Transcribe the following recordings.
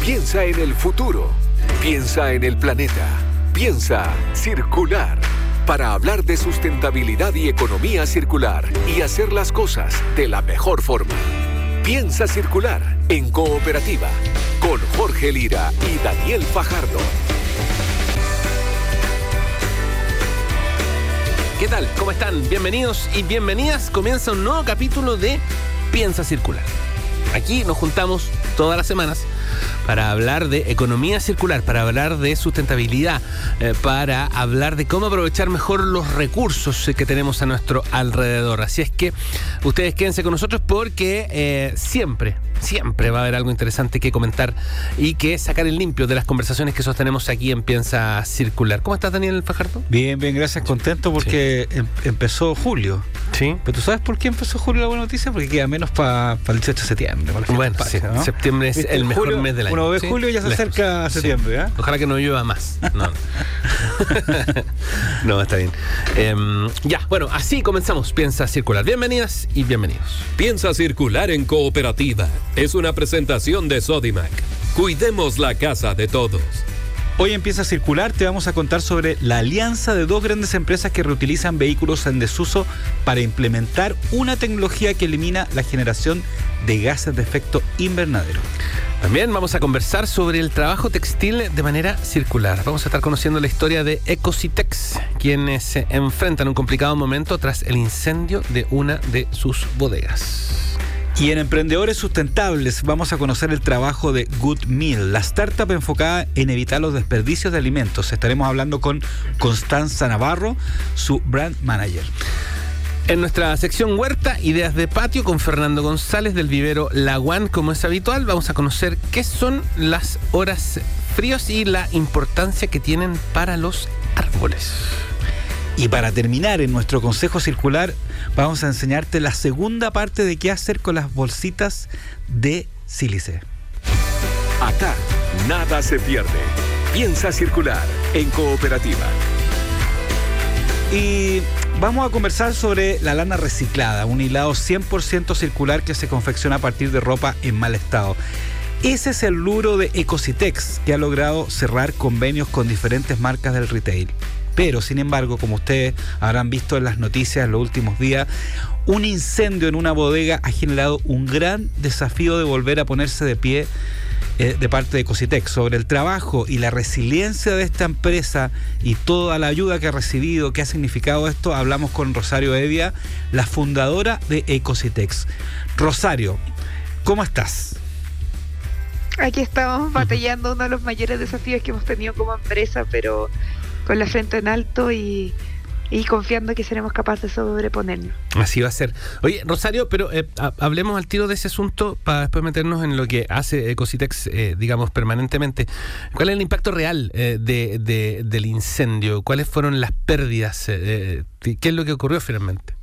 Piensa en el futuro. Piensa en el planeta. Piensa circular. Para hablar de sustentabilidad y economía circular y hacer las cosas de la mejor forma. Piensa circular en cooperativa con Jorge Lira y Daniel Fajardo. ¿Qué tal? ¿Cómo están? Bienvenidos y bienvenidas. Comienza un nuevo capítulo de Piensa Circular. Aquí nos juntamos todas las semanas para hablar de economía circular, para hablar de sustentabilidad, eh, para hablar de cómo aprovechar mejor los recursos que tenemos a nuestro alrededor. Así es que ustedes quédense con nosotros porque eh, siempre, siempre va a haber algo interesante que comentar y que sacar el limpio de las conversaciones que sostenemos aquí en Piensa Circular. ¿Cómo estás, Daniel Fajardo? Bien, bien, gracias. Contento porque em- empezó julio. Sí. Pero tú sabes por qué empezó julio la buena noticia? Porque queda menos para el 18 de septiembre. Bueno, sí, patria, ¿no? septiembre es el mejor Julio- mes del año. Uno ve Sí, julio y ya se lejos. acerca a Sí. septiembre, ¿eh? Ojalá que no llueva más. No, no está bien. Em, ya, bueno, así comenzamos. Piensa circular. Bienvenidas y bienvenidos. Piensa circular en cooperativa. Es una presentación de Sodimac. Cuidemos la casa de todos. Hoy empieza a circular, te vamos a contar sobre la alianza de dos grandes empresas que reutilizan vehículos en desuso para implementar una tecnología que elimina la generación de gases de efecto invernadero. También vamos a conversar sobre el trabajo textil de manera circular. Vamos a estar conociendo la historia de Ecositex, quienes se enfrentan un complicado momento tras el incendio de una de sus bodegas. Y en Emprendedores Sustentables vamos a conocer el trabajo de Good Meal, la startup enfocada en evitar los desperdicios de alimentos. Estaremos hablando con Constanza Navarro, su brand manager. En nuestra sección Huerta, Ideas de Patio, con Fernando González del vivero Laguán, como es habitual, vamos a conocer qué son las horas fríos y la importancia que tienen para los árboles. Y para terminar, en nuestro consejo circular, vamos a enseñarte la segunda parte de qué hacer con las bolsitas de sílice. Acá, nada se pierde. Piensa circular en cooperativa. Y vamos a conversar sobre la lana reciclada, un hilado 100% circular que se confecciona a partir de ropa en mal estado. Ese es el luro de Ecositex, que ha logrado cerrar convenios con diferentes marcas del retail. Pero, sin embargo, como ustedes habrán visto en las noticias en los últimos días, un incendio en una bodega ha generado un gran desafío de volver a ponerse de pie eh, de parte de Ecositex sobre el trabajo y la resiliencia de esta empresa y toda la ayuda que ha recibido, qué ha significado esto, hablamos con Rosario Evia, la fundadora de Ecositex. Rosario, ¿cómo estás? Aquí estamos batallando uno de los mayores desafíos que hemos tenido como empresa, pero con la frente en alto y, y confiando que seremos capaces de sobreponernos. Así va a ser. Oye, Rosario, pero eh, ha- hablemos al tiro de ese asunto para después meternos en lo que hace Ecositex, eh, digamos, permanentemente. ¿Cuál es el impacto real eh, de, de- del incendio? ¿Cuáles fueron las pérdidas? Eh, eh, ¿Qué es lo que ocurrió finalmente?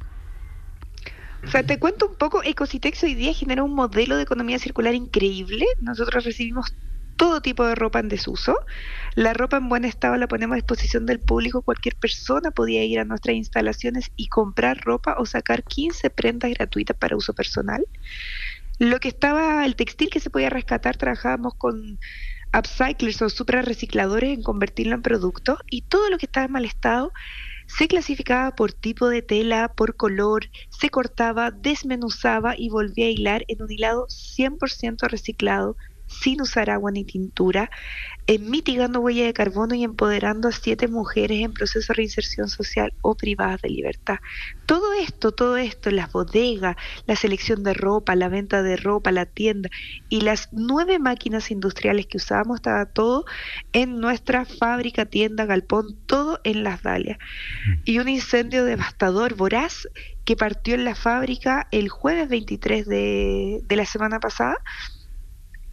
O sea, te cuento un poco, Ecositex hoy día genera un modelo de economía circular increíble. Nosotros recibimos todo tipo de ropa en desuso. La ropa en buen estado la ponemos a disposición del público. Cualquier persona podía ir a nuestras instalaciones y comprar ropa o sacar 15 prendas gratuitas para uso personal. Lo que estaba, el textil que se podía rescatar, trabajábamos con upcyclers o super recicladores en convertirlo en producto y todo lo que estaba en mal estado se clasificaba por tipo de tela, por color, se cortaba, desmenuzaba y volvía a hilar en un hilado 100% reciclado, sin usar agua ni tintura, eh, mitigando huella de carbono y empoderando a siete mujeres en proceso de reinserción social o privadas de libertad. Todo esto, todo esto, las bodegas, la selección de ropa, la venta de ropa, la tienda y las nueve máquinas industriales que usábamos, estaba todo en nuestra fábrica, tienda, galpón, todo en las Dalias. Y un incendio devastador, voraz, que partió en la fábrica el jueves 23 de, de la semana pasada,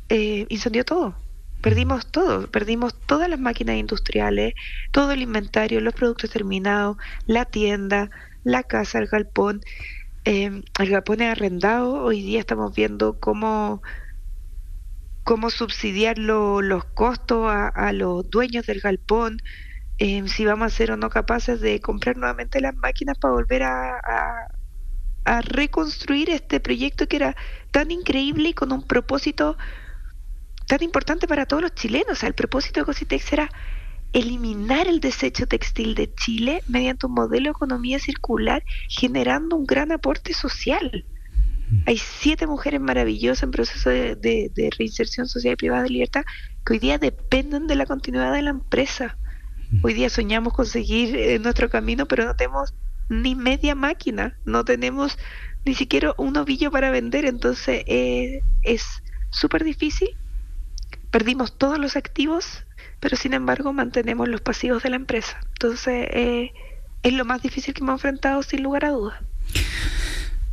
eh, incendió todo. Perdimos todo, perdimos todas las máquinas industriales, todo el inventario, los productos terminados, la tienda, la casa, el galpón. Eh, el galpón es arrendado, hoy día estamos viendo cómo, cómo subsidiar lo- los costos a, a los dueños del galpón, eh, si vamos a ser o no capaces de comprar nuevamente las máquinas para volver a, a- a reconstruir este proyecto que era tan increíble y con un propósito tan importante para todos los chilenos. O sea, el propósito de Ecositex era eliminar el desecho textil de Chile mediante un modelo de economía circular generando un gran aporte social. Hay siete mujeres maravillosas en proceso de, reinserción social y privada de libertad que hoy día dependen de la continuidad de la empresa. Hoy día soñamos conseguir eh, nuestro camino, pero no tenemos ni media máquina, no tenemos ni siquiera un ovillo para vender, entonces eh, es súper difícil. Perdimos todos los activos, pero sin embargo mantenemos los pasivos de la empresa. Entonces eh, es lo más difícil que hemos enfrentado sin lugar a dudas.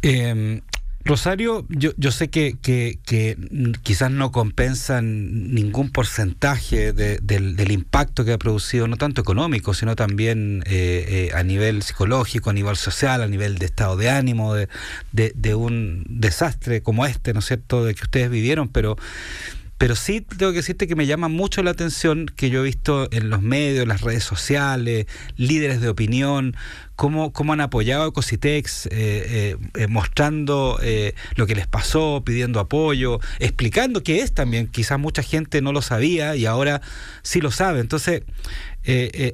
Em, Rosario, yo, yo sé que, que, quizás no compensan ningún porcentaje del, impacto que ha producido, no tanto económico, sino también eh, eh, a nivel psicológico, a nivel social, a nivel de estado de ánimo, de, de un desastre como este, ¿no es cierto?, de que ustedes vivieron, pero pero sí tengo que decirte que me llama mucho la atención que yo he visto en los medios, las redes sociales, líderes de opinión, cómo, cómo han apoyado a Ecositex, eh, eh, eh, mostrando lo que les pasó, pidiendo apoyo, explicando qué es también. Quizás mucha gente no lo sabía y ahora sí lo sabe. Entonces,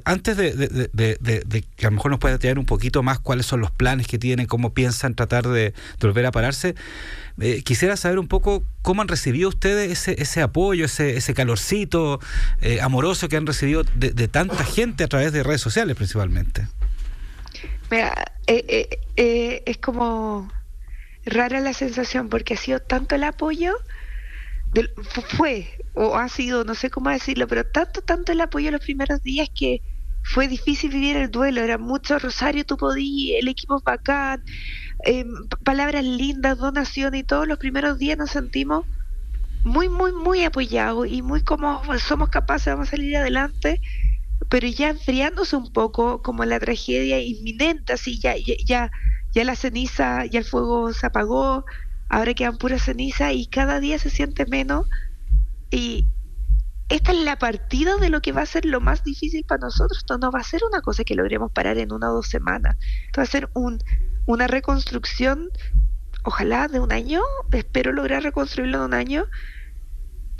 antes de, que a lo mejor nos pueda detallar un poquito más cuáles son los planes que tienen, cómo piensan tratar de, volver a pararse, quisiera saber un poco cómo han recibido ustedes ese, ese apoyo, ese, ese calorcito amoroso que han recibido de tanta gente a través de redes sociales principalmente. Mira, eh, eh, eh, es como rara la sensación porque ha sido tanto el apoyo, fue, o ha sido, no sé cómo decirlo, pero tanto, tanto el apoyo los primeros días que fue difícil vivir el duelo, era mucho Rosario, tú podías, el equipo bacán, palabras lindas, donaciones y todos los primeros días nos sentimos muy, muy, muy apoyados y muy como somos capaces, vamos a salir adelante pero ya enfriándose un poco como la tragedia inminente, así ya, ya, ya la ceniza, ya el fuego se apagó, ahora quedan puras ceniza y cada día se siente menos y esta es la partida de lo que va a ser lo más difícil para nosotros. Esto no va a ser una cosa que logremos parar en una o dos semanas. Esto va a ser un, una reconstrucción, ojalá de un año, espero lograr reconstruirlo en un año,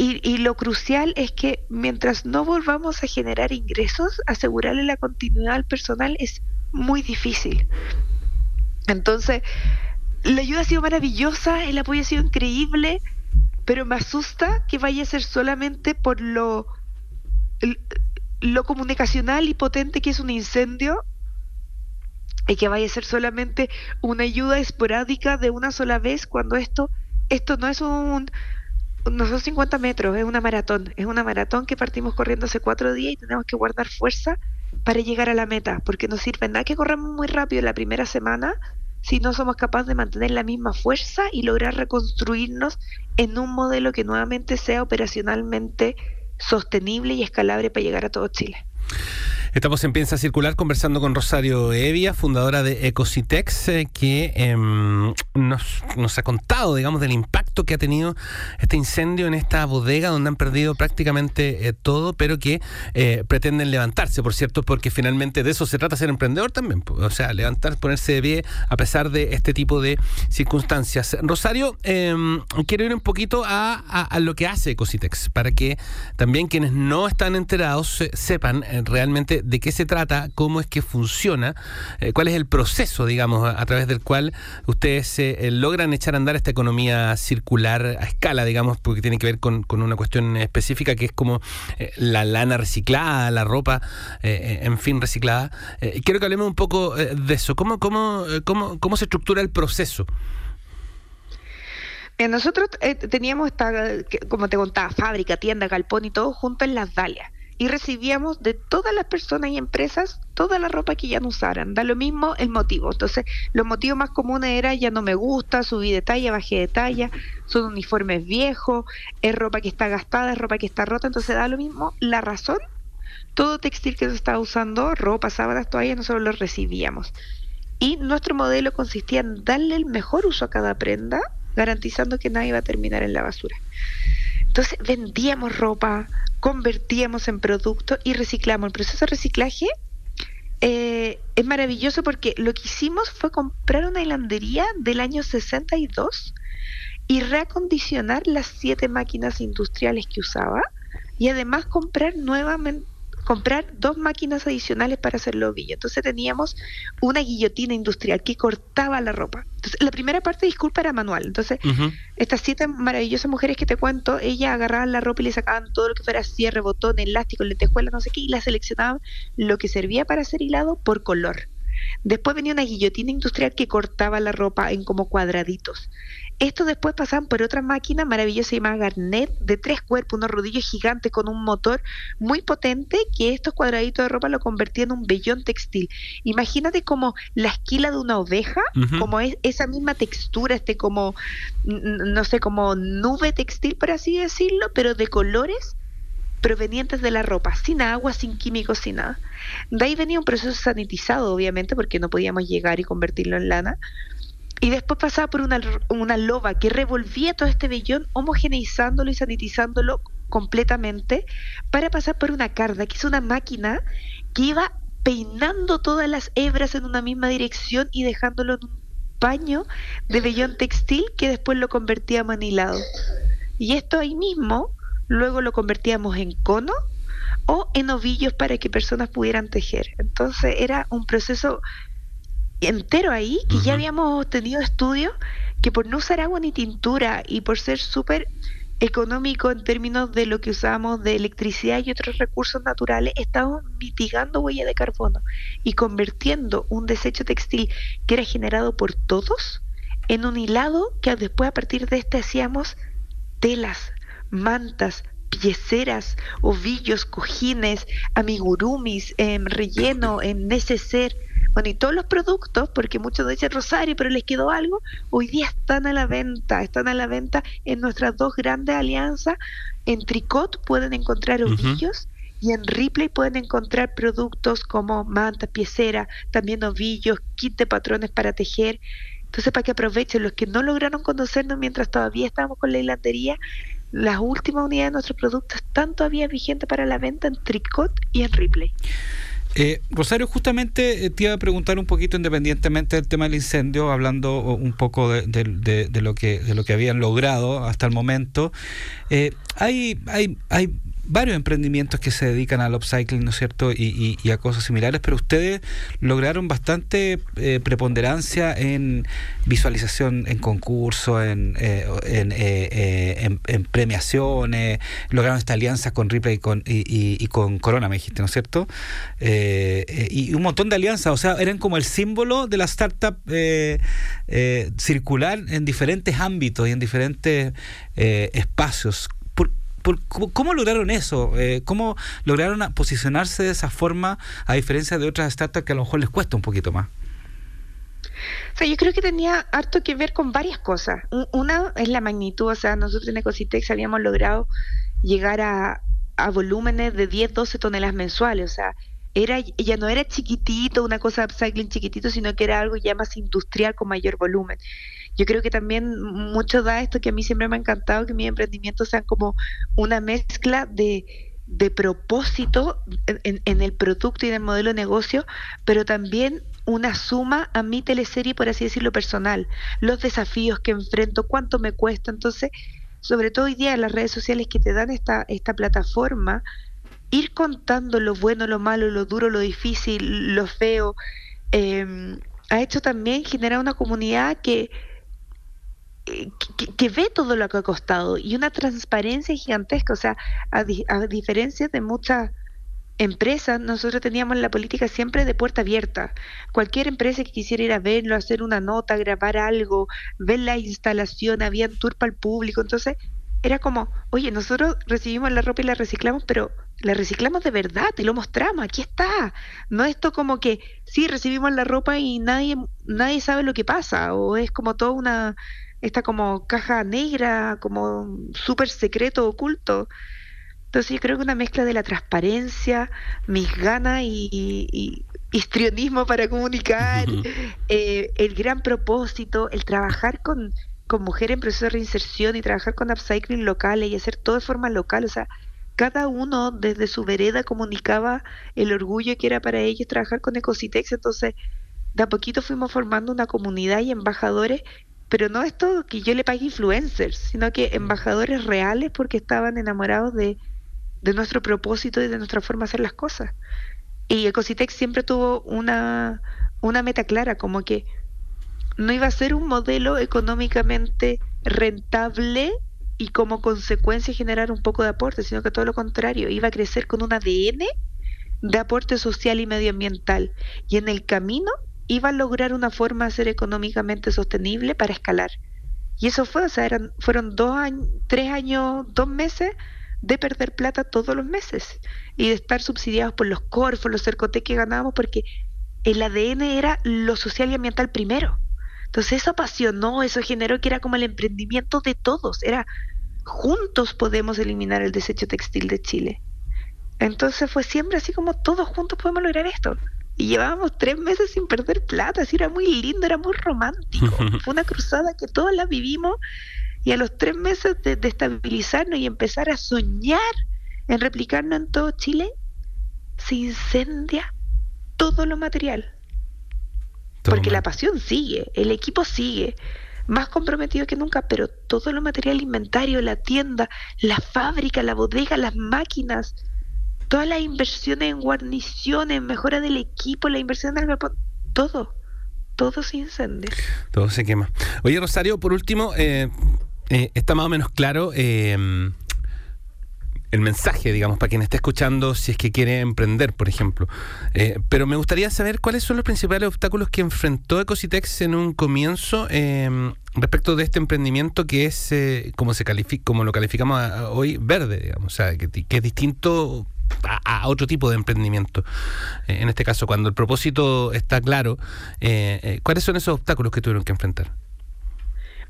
y, lo crucial es que mientras no volvamos a generar ingresos, asegurarle la continuidad al personal es muy difícil. Entonces, la ayuda ha sido maravillosa, el apoyo ha sido increíble, pero me asusta que vaya a ser solamente por lo, lo comunicacional y potente que es un incendio y que vaya a ser solamente una ayuda esporádica de una sola vez cuando esto esto no es un no son 50 metros, es una maratón. Es una maratón que partimos corriendo hace cuatro días y tenemos que guardar fuerza para llegar a la meta, porque no sirve nada que corramos muy rápido la primera semana si no somos capaces de mantener la misma fuerza y lograr reconstruirnos en un modelo que nuevamente sea operacionalmente sostenible y escalable para llegar a todo Chile. Estamos en Piensa Circular conversando con Rosario Evia, fundadora de Ecositex, eh, que em, nos, ha contado, digamos, del impacto que ha tenido este incendio en esta bodega donde han perdido prácticamente eh, todo, pero que eh, pretenden levantarse, por cierto, porque finalmente de eso se trata ser emprendedor también. O sea, levantar, ponerse de pie a pesar de este tipo de circunstancias. Rosario, em, quiero ir un poquito a, a, lo que hace Ecositex, para que también quienes no están enterados sepan realmente de qué se trata, cómo es que funciona, eh, cuál es el proceso, digamos, a, través del cual ustedes eh, logran echar a andar esta economía circular a escala, digamos, porque tiene que ver con, una cuestión específica que es como eh, la lana reciclada, la ropa, en fin, reciclada. quiero que hablemos un poco de eso. ¿Cómo, cómo, cómo, cómo se estructura el proceso? nosotros teníamos esta, como te contaba, fábrica, tienda, galpón y todo junto en las Dalias y recibíamos de todas las personas y empresas toda la ropa que ya no usaran. Da lo mismo el motivo. Entonces, los motivos más comunes era ya no me gusta, subí de talla, bajé de talla, son uniformes viejos, es ropa que está gastada, es ropa que está rota. Entonces, da lo mismo la razón. Todo textil que se estaba usando, ropa, sábanas, toallas, nosotros lo recibíamos. Y nuestro modelo consistía en darle el mejor uso a cada prenda, garantizando que nadie iba a terminar en la basura. Entonces vendíamos ropa, convertíamos en producto y reciclamos. El proceso de reciclaje eh, es maravilloso porque lo que hicimos fue comprar una hilandería del año 62 y reacondicionar las siete máquinas industriales que usaba y además comprar nuevamente comprar dos máquinas adicionales para hacer ovillo. Entonces teníamos una guillotina industrial que cortaba la ropa. Entonces, la primera parte, disculpa, era manual. Entonces, estas siete maravillosas mujeres que te cuento, ellas agarraban la ropa y le sacaban todo lo que fuera cierre, botón, elástico, lentejuela, no sé qué, y la seleccionaban lo que servía para hacer hilado por color. Después venía una guillotina industrial que cortaba la ropa en como cuadraditos. Estos después pasaban por otra máquina maravillosa llamada Garnet, de tres cuerpos, unos rodillos gigantes con un motor muy potente que estos cuadraditos de ropa lo convertían en un vellón textil. Imagínate como la esquila de una oveja, como es esa misma textura, este como, no sé, como nube textil, por así decirlo, pero de colores provenientes de la ropa, sin agua, sin químicos, sin nada. De ahí venía un proceso sanitizado, obviamente, porque no podíamos llegar y convertirlo en lana y después pasaba por una, loba que revolvía todo este vellón, homogeneizándolo y sanitizándolo completamente, para pasar por una carda, que es una máquina que iba peinando todas las hebras en una misma dirección y dejándolo en un paño de vellón textil que después lo convertíamos en hilado. Y esto ahí mismo, luego lo convertíamos en cono o en ovillos para que personas pudieran tejer. Entonces era un proceso entero ahí, que ya habíamos tenido estudios que por no usar agua ni tintura y por ser súper económico en términos de lo que usamos de electricidad y otros recursos naturales, estamos mitigando huella de carbono y convirtiendo un desecho textil que era generado por todos en un hilado que después a partir de este hacíamos telas, mantas, pieceras, ovillos, cojines, amigurumis, en relleno, en neceser, bueno, y todos los productos, porque muchos dicen Rosario, pero les quedó algo, hoy día están a la venta, están a la venta en nuestras dos grandes alianzas. En Tricot pueden encontrar ovillos. Y en Ripley pueden encontrar productos como manta, piecera, también ovillos, kit de patrones para tejer. Entonces, para que aprovechen los que no lograron conocernos mientras todavía estábamos con la hilandería, las últimas unidades de nuestros productos están todavía vigentes para la venta en Tricot y en Ripley. Eh, Rosario, justamente eh, te iba a preguntar un poquito, independientemente del tema del incendio, hablando un poco de, lo, que, de lo que habían logrado hasta el momento. Eh, hay, hay, hay varios emprendimientos que se dedican al upcycling, ¿no es cierto? Y, a cosas similares, pero ustedes lograron bastante eh, preponderancia en visualización en concursos, en, eh, eh, en, premiaciones, lograron esta alianza con Ripley y con, y, con Corona, me dijiste, ¿no es cierto? y un montón de alianzas, o sea, eran como el símbolo de la startup circular en diferentes ámbitos y en diferentes espacios ¿Cómo lograron eso? Eh, ¿Cómo lograron posicionarse de esa forma a diferencia de otras startups que a lo mejor les cuesta un poquito más? O sea, yo creo que tenía harto que ver con varias cosas. Una es la magnitud, o sea, nosotros en Ecositex habíamos logrado llegar a, a volúmenes de 10, 12 toneladas mensuales, o sea, era, ya no era chiquitito, una cosa de upcycling chiquitito, sino que era algo ya más industrial con mayor volumen yo creo que también mucho da esto que a mí siempre me ha encantado, que mis emprendimientos sean como una mezcla de, propósito en, en, el producto y en el modelo de negocio, pero también una suma a mi teleserie, por así decirlo, personal, los desafíos que enfrento, cuánto me cuesta. Entonces, sobre todo hoy día las redes sociales que te dan esta, esta plataforma, ir contando lo bueno, lo malo, lo duro, lo difícil, lo feo, eh, ha hecho también generar una comunidad que que, ve todo lo que ha costado y una transparencia gigantesca. O sea, a, diferencia de muchas empresas, nosotros teníamos la política siempre de puerta abierta. Cualquier empresa que quisiera ir a verlo, hacer una nota, grabar algo, ver la instalación, había tour para el público. Entonces, era como, oye, nosotros recibimos la ropa y la reciclamos, pero la reciclamos de verdad y lo mostramos, aquí está. No esto como que sí recibimos la ropa y nadie nadie sabe lo que pasa o es como toda una esta como caja negra, como súper secreto, oculto. Entonces yo creo que una mezcla de la transparencia, mis ganas y, histrionismo para comunicar, eh, el gran propósito, el trabajar con, con mujeres en proceso de reinserción y trabajar con upcycling locales y hacer todo de forma local, o sea, cada uno desde su vereda comunicaba el orgullo que era para ellos trabajar con Ecositex, entonces de a poquito fuimos formando una comunidad y embajadores pero no esto que yo le pague influencers, sino que embajadores reales porque estaban enamorados de, de nuestro propósito y de nuestra forma de hacer las cosas. Y Ecositex siempre tuvo una, una meta clara, como que no iba a ser un modelo económicamente rentable y como consecuencia generar un poco de aporte, sino que todo lo contrario, iba a crecer con un ADN de aporte social y medioambiental. Y en el camino iba a lograr una forma de ser económicamente sostenible para escalar. Y eso fue, o sea, eran, fueron dos años, tres años, dos meses de perder plata todos los meses y de estar subsidiados por los Corfos, los Cercote que ganábamos, porque el ADN era lo social y ambiental primero. Entonces eso apasionó, eso generó que era como el emprendimiento de todos, era juntos podemos eliminar el desecho textil de Chile. Entonces fue siempre así como todos juntos podemos lograr esto. Y llevábamos tres meses sin perder plata, así era muy lindo, era muy romántico. Fue una cruzada que todos la vivimos y a los tres meses de, estabilizarnos y empezar a soñar en replicarnos en todo Chile, se incendia todo lo material. Porque la pasión sigue, el equipo sigue, más comprometido que nunca, pero todo lo material inventario, la tienda, la fábrica, la bodega, las máquinas, todas las inversiones en guarniciones, mejora del equipo, la inversión del todo, todo se incendia. Todo se quema. Oye, Rosario, por último, eh, eh, está más o menos claro eh, el mensaje, digamos, para quien esté escuchando si es que quiere emprender, por ejemplo. pero me gustaría saber cuáles son los principales obstáculos que enfrentó Ecositex en un comienzo respecto de este emprendimiento que es, como se califica, como lo calificamos hoy, verde, digamos, o sea, que es distinto a, otro tipo de emprendimiento. Eh, en este caso, cuando el propósito está claro, eh, eh, ¿cuáles son esos obstáculos que tuvieron que enfrentar?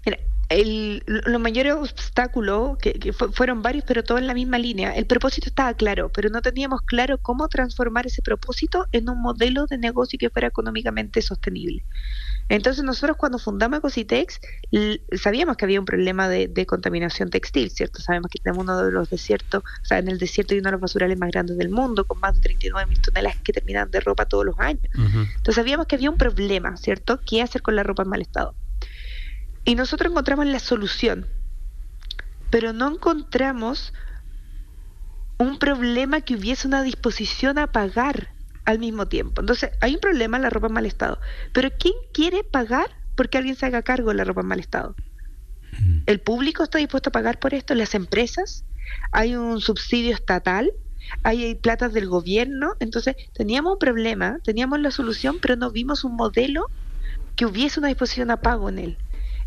Mira, el, los mayores obstáculos, que, fueron varios, pero todos en la misma línea, el propósito estaba claro, pero no teníamos claro cómo transformar ese propósito en un modelo de negocio que fuera económicamente sostenible. Entonces nosotros cuando fundamos Ecositex sabíamos que había un problema de, contaminación textil, ¿cierto? Sabemos que tenemos uno de los desiertos, o sea, en el desierto hay uno de los basurales más grandes del mundo, con más de 39 mil toneladas que terminan de ropa todos los años. Entonces sabíamos que había un problema, ¿cierto? ¿Qué hacer con la ropa en mal estado? Y nosotros encontramos la solución, pero no encontramos un problema que hubiese una disposición a pagar al mismo tiempo. Entonces, hay un problema en la ropa en mal estado, pero ¿quién quiere pagar porque alguien se haga cargo de la ropa en mal estado? Mm. ¿El público está dispuesto a pagar por esto? ¿Las empresas? ¿Hay un subsidio estatal? ¿Hay platas del gobierno? Entonces, teníamos un problema, teníamos la solución, pero no vimos un modelo que hubiese una disposición a pago en él.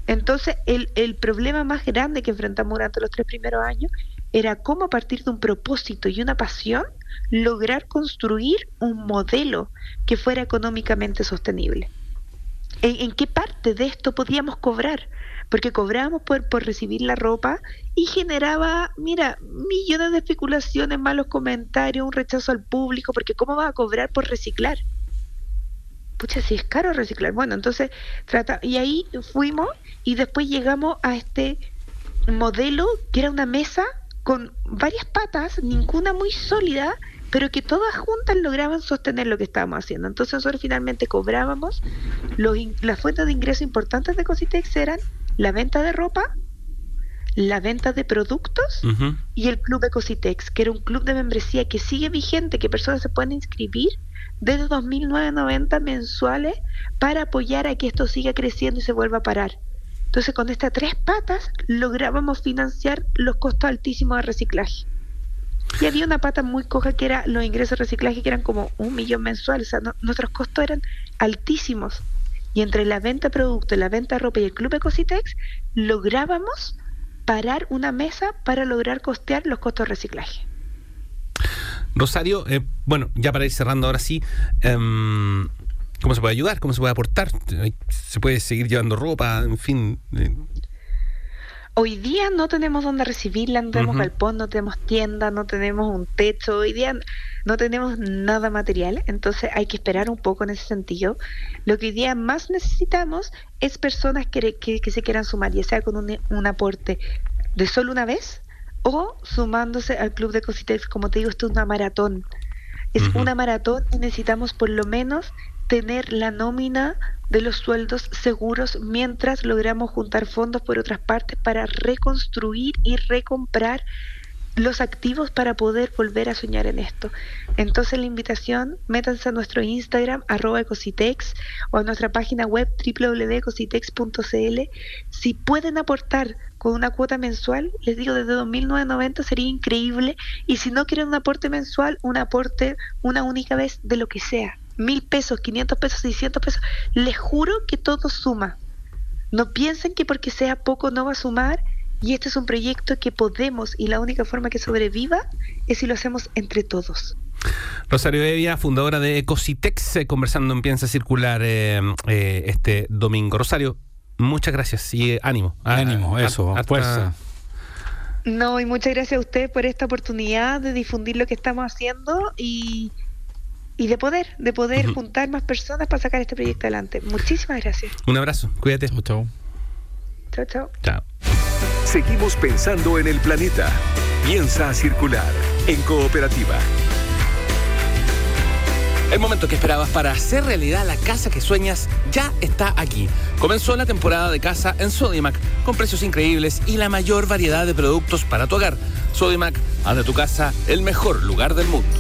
Entonces, el, el problema más grande que enfrentamos durante los tres primeros años era cómo a partir de un propósito y una pasión lograr construir un modelo que fuera económicamente sostenible. ¿En, qué parte de esto podíamos cobrar? Porque cobrábamos por, recibir la ropa y generaba, mira, millones de especulaciones, malos comentarios, un rechazo al público, porque ¿cómo va a cobrar por reciclar? pucha, si es caro reciclar. Bueno, entonces trata, y ahí fuimos y después llegamos a este modelo que era una mesa con varias patas, ninguna muy sólida, pero que todas juntas lograban sostener lo que estábamos haciendo. Entonces nosotros finalmente cobrábamos, los, las fuentes de ingreso importantes de Cositex eran la venta de ropa, la venta de productos y el club de Cositex, que era un club de membresía que sigue vigente, que personas se pueden inscribir desde 2.990 mensuales para apoyar a que esto siga creciendo y se vuelva a parar. Entonces, con estas tres patas lográbamos financiar los costos altísimos de reciclaje. Y había una pata muy coja que era los ingresos de reciclaje, que eran como un millón mensual. O sea, nuestros costos eran altísimos. Y entre la venta de productos, la venta de ropa y el club Ecositex, lográbamos parar una mesa para lograr costear los costos de reciclaje. Rosario, eh, bueno, ya para ir cerrando ahora sí, em, ¿cómo se puede ayudar? ¿Cómo se puede aportar? ¿Se puede seguir llevando ropa? En fin. Eh. Hoy día no tenemos donde recibirla, no tenemos galpón, no tenemos tienda, no tenemos un techo, hoy día no tenemos nada material, entonces hay que esperar un poco en ese sentido. Lo que hoy día más necesitamos es personas que, que, se quieran sumar, ya sea con un, un aporte de solo una vez o sumándose al club de Cositex, como te digo, esto es una maratón. Es una maratón y necesitamos por lo menos tener la nómina de los sueldos seguros mientras logramos juntar fondos por otras partes para reconstruir y recomprar los activos para poder volver a soñar en esto. Entonces la invitación, métanse a nuestro Instagram, arroba ecositex, o a nuestra página web www.ecositex.cl. Si pueden aportar con una cuota mensual, les digo desde 2.990 sería increíble, y si no quieren un aporte mensual, un aporte una única vez de lo que sea, mil pesos, 500 pesos, 600 pesos, les juro que todo suma. No piensen que porque sea poco no va a sumar y este es un proyecto que podemos y la única forma que sobreviva es si lo hacemos entre todos. Rosario Evia, fundadora de Ecositex, eh, conversando en Piensa Circular eh, eh, este domingo. Rosario, muchas gracias y ánimo. Ánimo, eso, fuerza. No, y muchas gracias a usted por esta oportunidad de difundir lo que estamos haciendo y, y de poder, de poder juntar más personas para sacar este proyecto adelante. Muchísimas gracias. Un abrazo, cuídate. Chao. Chao, chao. Chao. Seguimos pensando en el planeta. Piensa circular en cooperativa. El momento que esperabas para hacer realidad la casa que sueñas ya está aquí. Comenzó la temporada de casa en Sodimac con precios increíbles y la mayor variedad de productos para tu hogar. Sodimac, haz de tu casa el mejor lugar del mundo.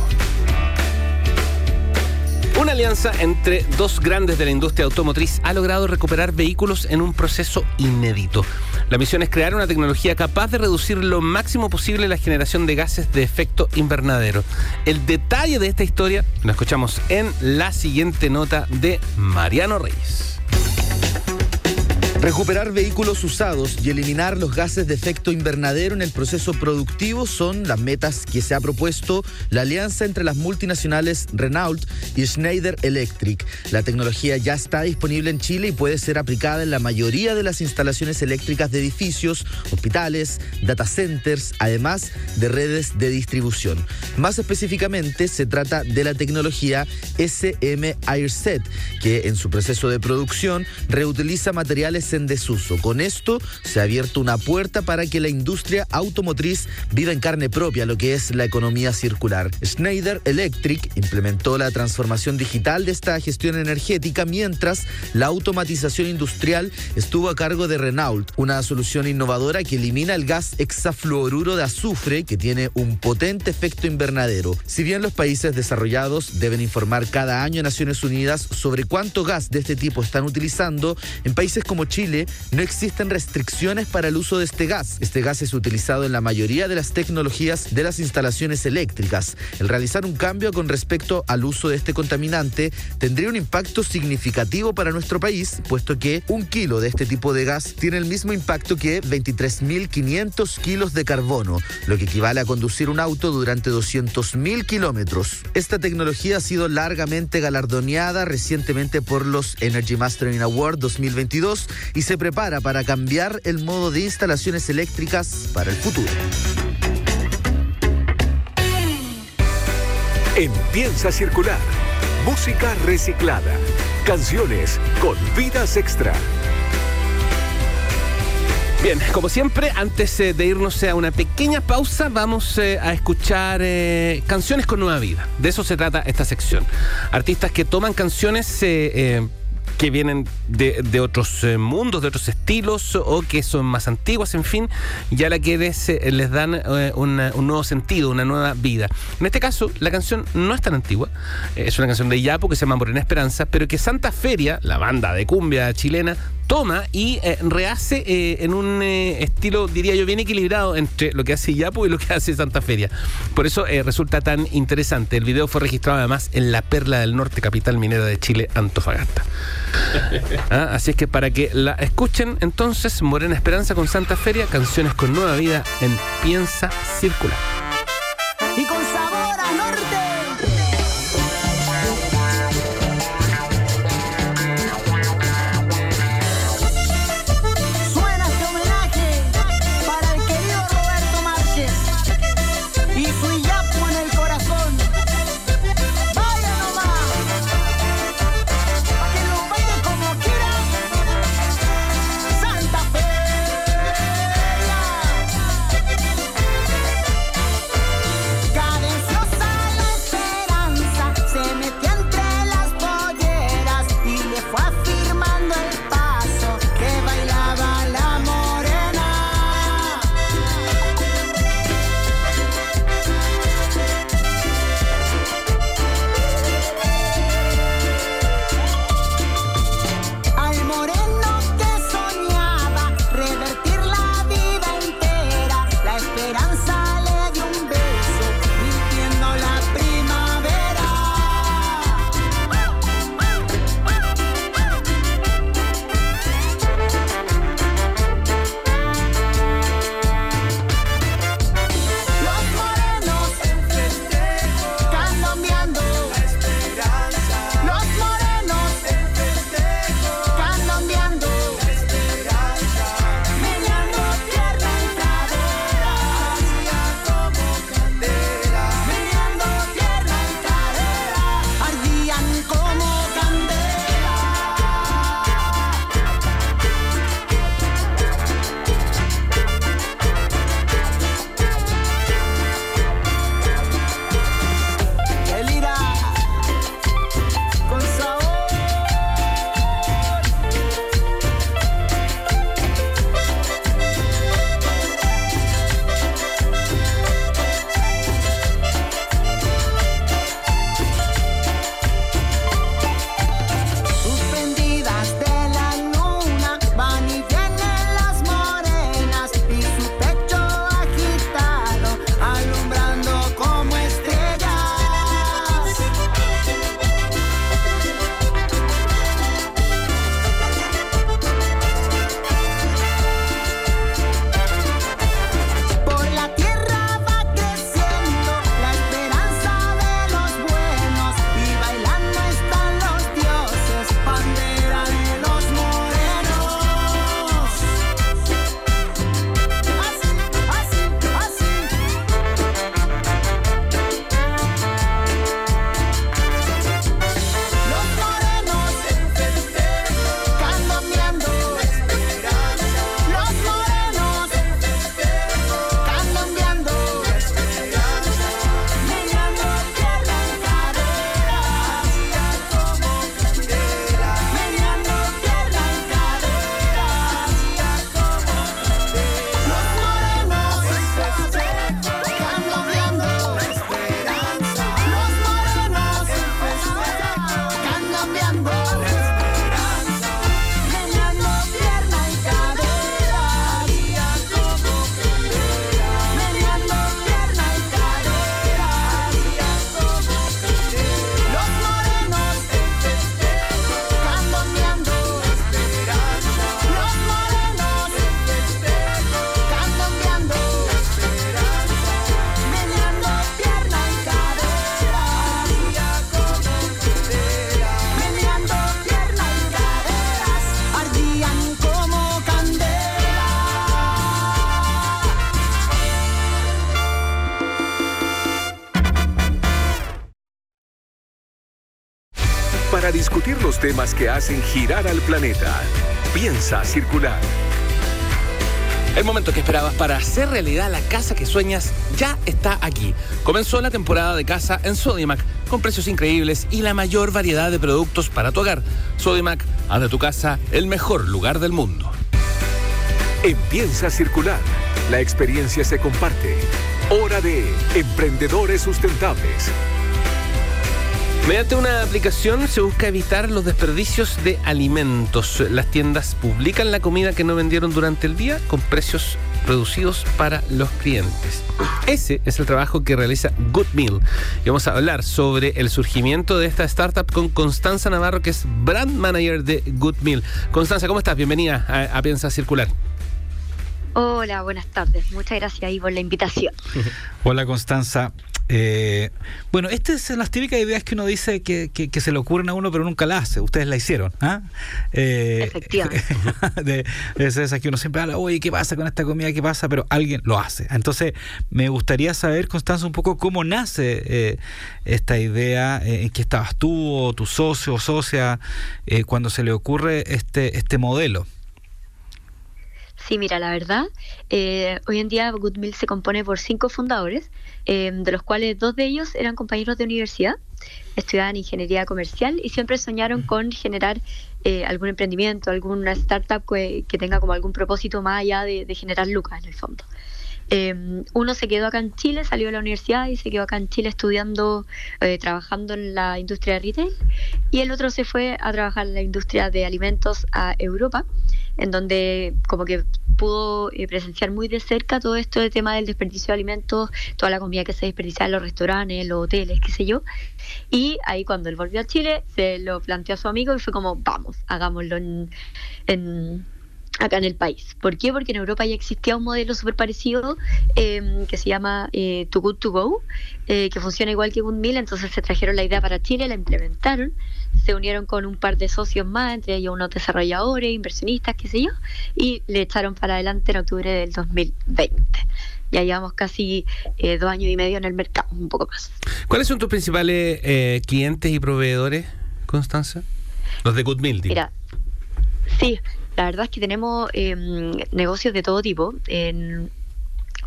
Una alianza entre dos grandes de la industria automotriz ha logrado recuperar vehículos en un proceso inédito. La misión es crear una tecnología capaz de reducir lo máximo posible la generación de gases de efecto invernadero. El detalle de esta historia lo escuchamos en la siguiente nota de Mariano Reyes. Recuperar vehículos usados y eliminar los gases de efecto invernadero en el proceso productivo son las metas que se ha propuesto la alianza entre las multinacionales Renault y Schneider Electric. La tecnología ya está disponible en Chile y puede ser aplicada en la mayoría de las instalaciones eléctricas de edificios, hospitales, data centers, además de redes de distribución. Más específicamente, se trata de la tecnología SM AirSet, que en su proceso de producción reutiliza materiales en desuso. Con esto se ha abierto una puerta para que la industria automotriz viva en carne propia lo que es la economía circular. Schneider Electric implementó la transformación digital de esta gestión energética mientras la automatización industrial estuvo a cargo de Renault, una solución innovadora que elimina el gas hexafluoruro de azufre que tiene un potente efecto invernadero. Si bien los países desarrollados deben informar cada año a Naciones Unidas sobre cuánto gas de este tipo están utilizando, en países como Chile no existen restricciones para el uso de este gas. Este gas es utilizado en la mayoría de las tecnologías de las instalaciones eléctricas. El realizar un cambio con respecto al uso de este contaminante tendría un impacto significativo para nuestro país, puesto que un kilo de este tipo de gas tiene el mismo impacto que 23.500 kilos de carbono, lo que equivale a conducir un auto durante 200.000 kilómetros. Esta tecnología ha sido largamente galardoneada recientemente por los Energy Mastering Award 2022 y se prepara para cambiar el modo de instalaciones eléctricas para el futuro. Empieza Circular. Música reciclada. Canciones con vidas extra. Bien, como siempre, antes eh, de irnos a una pequeña pausa, vamos eh, a escuchar eh, canciones con nueva vida. De eso se trata esta sección. Artistas que toman canciones que vienen de, otros eh, mundos, de otros estilos o que son más antiguas, en fin, ya la que les, eh, les dan eh, un nuevo sentido, una nueva vida. En este caso, la canción no es tan antigua, es una canción de Yapo que se llama Morena Esperanza, pero que Santa Feria, la banda de cumbia chilena, toma y eh, rehace eh, en un eh, estilo, diría yo, bien equilibrado entre lo que hace Yapo y lo que hace Santa Feria. Por eso resulta tan interesante. El video fue registrado además en la Perla del Norte, capital minera de Chile, Antofagasta. Ah, así es que para que la escuchen, entonces, Morena Esperanza con Santa Feria, canciones con nueva vida en Piensa Circular. Para discutir los temas que hacen girar al planeta. Piensa circular. El momento que esperabas para hacer realidad la casa que sueñas ya está aquí. Comenzó la temporada de casa en Sodimac con precios increíbles y la mayor variedad de productos para tu hogar. Sodimac, haz de tu casa el mejor lugar del mundo. En Piensa circular, la experiencia se comparte. Hora de Emprendedores Sustentables. Mediante una aplicación se busca evitar los desperdicios de alimentos. Las tiendas publican la comida que no vendieron durante el día con precios reducidos para los clientes. Ese es el trabajo que realiza Good Meal. Y vamos a hablar sobre el surgimiento de esta startup con Constanza Navarro, que es brand manager de Good Meal. Constanza, ¿cómo estás? Bienvenida a, a Piensa Circular. Hola, buenas tardes. Muchas gracias ahí por la invitación. Hola Constanza. Eh, bueno, estas son las típicas ideas que uno dice que, que, que, se le ocurren a uno, pero nunca las hace. Ustedes la hicieron. ¿ah? Eh, Efectivamente. de, de esas que uno siempre habla, oye, ¿qué pasa con esta comida? ¿Qué pasa? Pero alguien lo hace. Entonces, me gustaría saber, Constanza, un poco cómo nace eh, esta idea, eh, en qué estabas tú o tu socio o socia cuando se le ocurre este, este modelo. Sí, mira, la verdad, eh, hoy en día Good Meal se compone por cinco fundadores, eh, de los cuales dos de ellos eran compañeros de universidad, estudiaban ingeniería comercial y siempre soñaron con generar eh, algún emprendimiento, alguna startup que, que, tenga como algún propósito más allá de, de generar lucas en el fondo. Eh, uno se quedó acá en Chile, salió de la universidad y se quedó acá en Chile estudiando, eh, trabajando en la industria de retail, y el otro se fue a trabajar en la industria de alimentos a Europa, en donde como que pudo eh, presenciar muy de cerca todo esto de tema del desperdicio de alimentos, toda la comida que se desperdicia en los restaurantes, los hoteles, qué sé yo. Y ahí cuando él volvió a Chile, se lo planteó a su amigo y fue como, vamos, hagámoslo en, en acá en el país. ¿Por qué? Porque en Europa ya existía un modelo súper parecido eh, que se llama eh, Too Good To Go, eh, que funciona igual que Good Meal, entonces se trajeron la idea para Chile, la implementaron, se unieron con un par de socios más, entre ellos unos desarrolladores, inversionistas, qué sé yo, y le echaron para adelante en octubre del 2020 ya llevamos casi eh, dos años y medio en el mercado, un poco más. ¿Cuáles son tus principales eh, clientes y proveedores, Constanza? Los de Good Meal, digo. Mira, sí, la verdad es que tenemos eh, negocios de todo tipo. En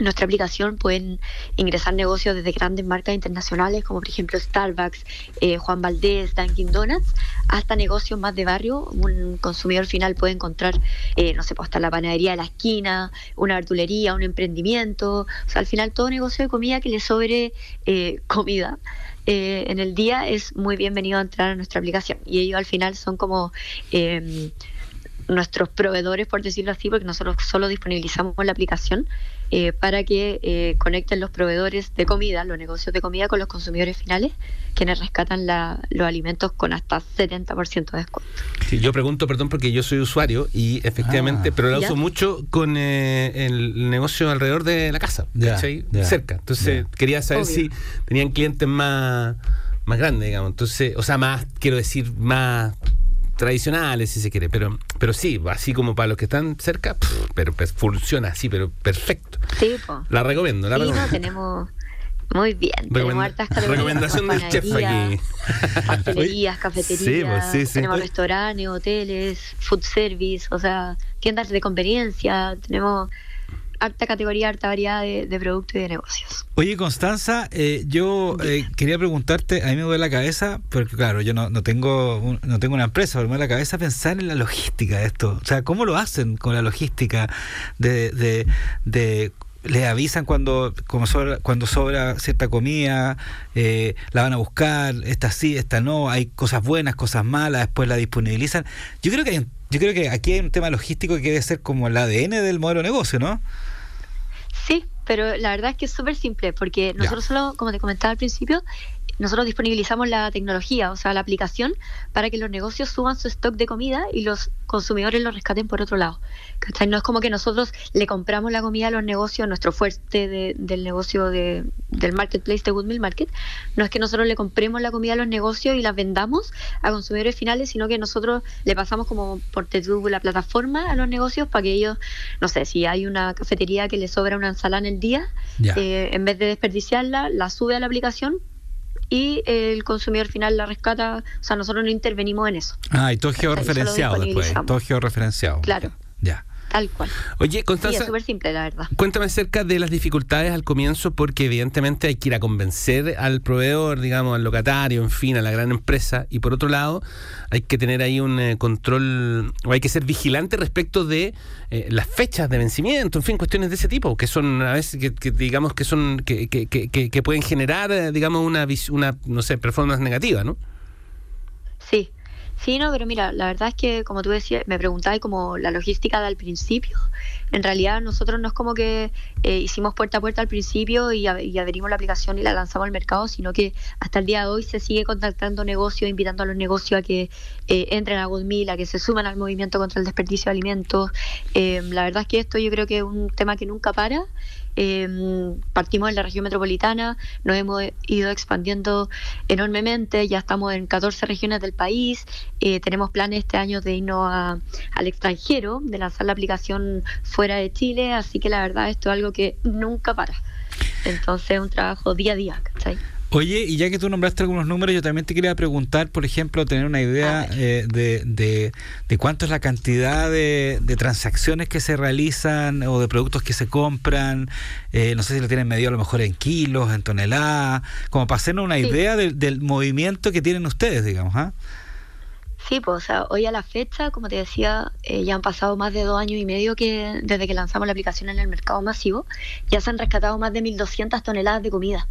nuestra aplicación pueden ingresar negocios desde grandes marcas internacionales como por ejemplo Starbucks, eh, Juan Valdés, Dunkin' Donuts, hasta negocios más de barrio. Un consumidor final puede encontrar, eh, no sé, pues hasta la panadería de la esquina, una verdulería, un emprendimiento. O sea, al final todo negocio de comida que le sobre eh, comida. Eh, en el día es muy bienvenido a entrar a nuestra aplicación y ellos al final son como eh, nuestros proveedores, por decirlo así, porque nosotros solo disponibilizamos la aplicación eh, para que eh, conecten los proveedores de comida, los negocios de comida con los consumidores finales, quienes rescatan la, los alimentos con hasta 70% de descuento. Sí, yo pregunto, perdón, porque yo soy usuario y efectivamente, Ah. pero la ¿Ya? uso mucho con eh, el negocio alrededor de la casa, Ya, ya, cerca. Entonces, ya. quería saber Obvio. si tenían clientes más, más grandes, digamos. Entonces, o sea, más, quiero decir, más tradicionales, si se quiere, pero pero sí, así como para los que están cerca, pff, pero pues, funciona así, pero perfecto. Sí, po. La recomiendo, la Sí, no, recomiendo. tenemos muy bien, tenemos hartas recomendación del chef aquí. Pastelerías, cafeterías, Sí, pues, sí, sí. tenemos Oye. restaurantes, hoteles, food service, o sea, tiendas de conveniencia, tenemos harta categoría, harta variedad de, de productos y de negocios. Oye, Constanza, eh, yo eh, quería preguntarte, a mí me duele la cabeza, porque claro, yo no, no tengo un- no tengo una empresa, pero me duele la cabeza pensar en la logística de esto. O sea, ¿cómo lo hacen con la logística de, de, de les avisan cuando como sobra, cuando sobra cierta comida, eh, la van a buscar, esta sí, esta no, hay cosas buenas, cosas malas, después la disponibilizan. Yo creo que hay yo creo que aquí hay un tema logístico que debe ser como el ADN del modelo de negocio, ¿no? Sí, pero la verdad es que es súper simple, porque nosotros solo, como te comentaba al principio, nosotros disponibilizamos la tecnología, o sea, la aplicación, para que los negocios suban su stock de comida y los consumidores lo rescaten por otro lado. ¿Cachai? No es como que nosotros le compramos la comida a los negocios, nuestro fuerte de- del negocio de, del marketplace de Good Meal Market, no es que nosotros le compremos la comida a los negocios y las vendamos a consumidores finales, sino que nosotros le pasamos como por TTU la plataforma a los negocios para que ellos, no sé, si hay una cafetería que le sobra una ensalada en el día, eh, en vez de desperdiciarla, la sube a la aplicación y el consumidor final la rescata. O sea, nosotros no intervenimos en eso. Ah, y todo georreferenciado después. Todo georreferenciado. Claro. Ya. Tal cual. Oye, Sí, Constanza, es súper simple, la verdad. Cuéntame acerca de las dificultades al comienzo, porque evidentemente hay que ir a convencer al proveedor, digamos, al locatario, en fin, a la gran empresa. Y por otro lado, hay que tener ahí un eh, control, o hay que ser vigilante respecto de eh, las fechas de vencimiento, en fin, cuestiones de ese tipo, que son a veces, que, que digamos, que son, que, que, que, que- que pueden generar, eh, digamos, una, una, no sé, performance negativa, ¿no? Sí, sí, no, pero mira, la verdad es que como tú decías, me preguntabas como la logística del principio. En realidad nosotros no es como que eh, hicimos puerta a puerta al principio y, y adherimos la aplicación y la lanzamos al mercado, sino que hasta el día de hoy se sigue contactando negocios, invitando a los negocios a que eh, entren a Goodmeal, a que se suman al movimiento contra el desperdicio de alimentos. Eh, la verdad es que esto yo creo que es un tema que nunca para. Eh, partimos en la región metropolitana, nos hemos ido expandiendo enormemente, ya estamos en 14 regiones del país, eh, tenemos planes este año de irnos al extranjero, de lanzar la aplicación fuera de Chile, así que la verdad esto es algo que nunca para. Entonces es un trabajo día a día, ¿cachai? Oye, y ya que tú nombraste algunos números, yo también te quería preguntar, por ejemplo, tener una idea eh, de, de, de cuánto es la cantidad de, de transacciones que se realizan o de productos que se compran. eh, no sé si lo tienen medido a lo mejor en kilos, en toneladas, como para hacernos una Sí. idea del, del movimiento que tienen ustedes, digamos. ¿ah? Sí, pues o sea, hoy a la fecha, como te decía, eh, ya han pasado más de dos años y medio que desde que lanzamos la aplicación en el mercado masivo, ya se han rescatado más de 1.200 toneladas de comida.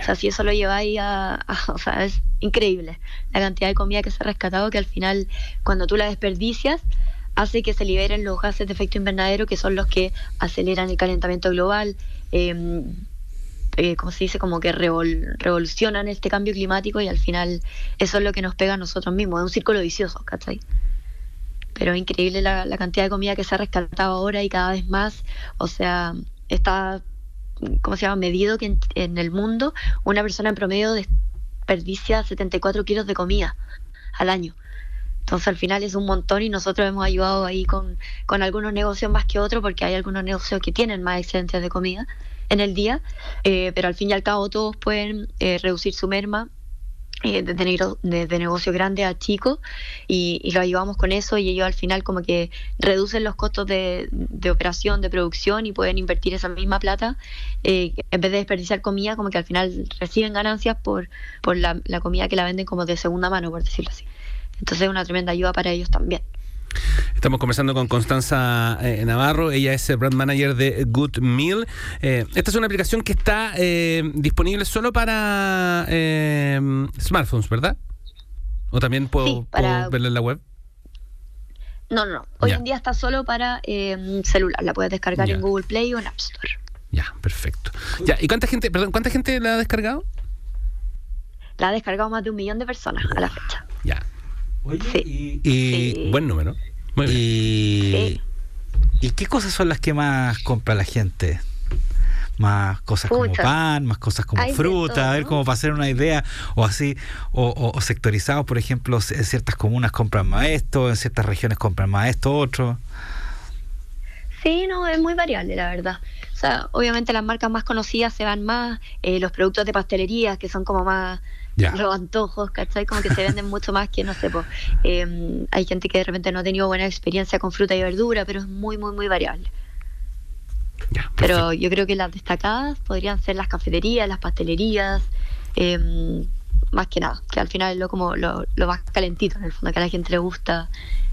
O sea, si eso lo lleváis a, a- O sea, es increíble la cantidad de comida que se ha rescatado, que al final, cuando tú la desperdicias, hace que se liberen los gases de efecto invernadero, que son los que aceleran el calentamiento global. eh, eh, como se dice, como que revol- revolucionan este cambio climático y al final eso es lo que nos pega a nosotros mismos, es un círculo vicioso, ¿cachai? Pero es increíble la, la cantidad de comida que se ha rescatado ahora y cada vez más, o sea, está, ¿cómo se llama? Medido que en, el mundo una persona en promedio desperdicia 74 kilos de comida al año. Entonces al final es un montón y nosotros hemos ayudado ahí con, con algunos negocios más que otros porque hay algunos negocios que tienen más excedentes de comida en el día, eh, pero al fin y al cabo todos pueden eh, reducir su merma eh, desde, negro- desde negocios grandes a chicos y, y lo ayudamos con eso y ellos al final como que reducen los costos de, de operación, de producción y pueden invertir esa misma plata eh, en vez de desperdiciar comida como que al final reciben ganancias por, por la, la comida que la venden como de segunda mano, por decirlo así. Entonces es una tremenda ayuda para ellos también. Estamos conversando con Constanza eh, Navarro, ella es eh, brand manager de Good Meal. Eh, esta es una aplicación que está eh, disponible solo para smartphones, ¿verdad? ¿O también puedo, Sí, para- puedo verla en la web? No, no, no. Hoy Ya. en día está solo para celular. La puedes descargar Ya. en Google Play o en App Store. Ya, perfecto. Ya, ¿y cuánta gente, perdón, cuánta gente la ha descargado? La ha descargado más de un millón de personas a la fecha. Ya, Oye, Sí. y, y- Sí. buen número. Muy bien. y, Sí. ¿y qué cosas son las que más compra la gente? Más cosas como pan, más cosas como Hay fruta, a ver, como para hacer una idea, o así, o, o- o sectorizados, por ejemplo, en ciertas comunas compran más esto, en ciertas regiones compran más esto, otro. Sí, no, es muy variable, la verdad. O sea, obviamente las marcas más conocidas se van más, eh, los productos de pastelería, que son como más Los antojos, ¿cachai? Como que se venden mucho más que, no sé, pues, eh, hay gente que de repente no ha tenido buena experiencia con fruta y verdura, pero es muy, muy, muy variable. Pero yo creo que las destacadas podrían ser las cafeterías, las pastelerías, eh, más que nada, que al final es lo, como lo, lo más calentito, en el fondo, que a la gente le gusta.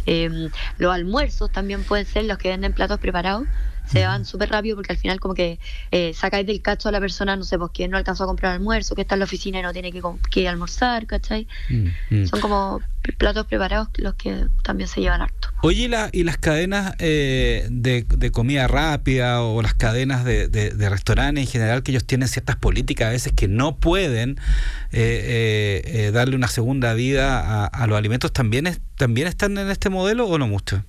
Eh, los almuerzos también pueden ser los que venden platos preparados. Se van súper rápido porque al final como que eh, sacáis del cacho a la persona, no sé, pues que no alcanzó a comprar almuerzo, que está en la oficina y no tiene que, que almorzar, ¿cachai? Mm, mm. Son como platos preparados los que también se llevan harto. Oye, ¿y, la- y las cadenas eh, de, de comida rápida o las cadenas de, de- de restaurantes en general, que ellos tienen ciertas políticas a veces que no pueden eh, eh, eh, darle una segunda vida a, a los alimentos, ¿también, es, ¿también están en este modelo o no mucho?